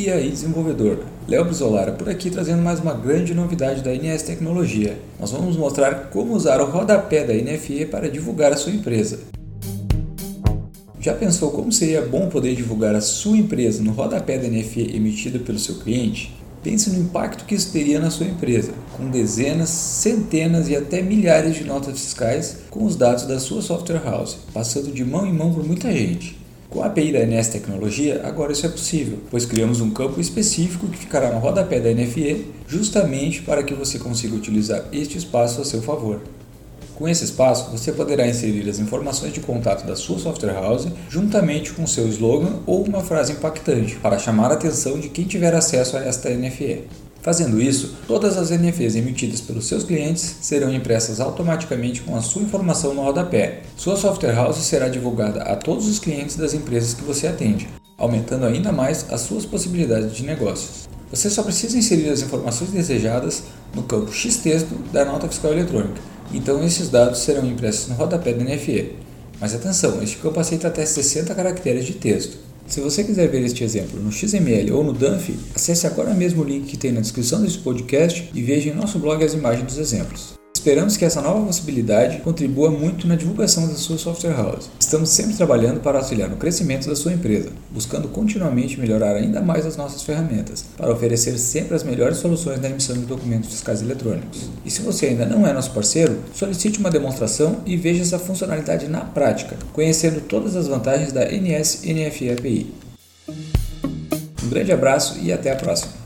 e aí desenvolvedor. Léo Brizolara por aqui trazendo mais uma grande novidade da NS Tecnologia. Nós vamos mostrar como usar o rodapé da NFE para divulgar a sua empresa. Já pensou como seria bom poder divulgar a sua empresa no rodapé da NFE emitido pelo seu cliente? Pense no impacto que isso teria na sua empresa, com dezenas, centenas e até milhares de notas fiscais com os dados da sua software house, passando de mão em mão por muita gente. Com a API da NS Tecnologia, agora isso é possível, pois criamos um campo específico que ficará no rodapé da NFE, justamente para que você consiga utilizar este espaço a seu favor. Com esse espaço, você poderá inserir as informações de contato da sua software house juntamente com seu slogan ou uma frase impactante para chamar a atenção de quem tiver acesso a esta NFE. Fazendo isso, todas as NFEs emitidas pelos seus clientes serão impressas automaticamente com a sua informação no rodapé. Sua software house será divulgada a todos os clientes das empresas que você atende, aumentando ainda mais as suas possibilidades de negócios. Você só precisa inserir as informações desejadas no campo X-Texto da nota fiscal eletrônica então esses dados serão impressos no rodapé do NFE. Mas atenção, este campo aceita até 60 caracteres de texto. Se você quiser ver este exemplo no XML ou no DANF, acesse agora mesmo o link que tem na descrição deste podcast e veja em nosso blog as imagens dos exemplos. Esperamos que essa nova possibilidade contribua muito na divulgação da sua software house. Estamos sempre trabalhando para auxiliar no crescimento da sua empresa, buscando continuamente melhorar ainda mais as nossas ferramentas, para oferecer sempre as melhores soluções na emissão de documentos fiscais eletrônicos. E se você ainda não é nosso parceiro, solicite uma demonstração e veja essa funcionalidade na prática, conhecendo todas as vantagens da NS NFE API. Um grande abraço e até a próxima!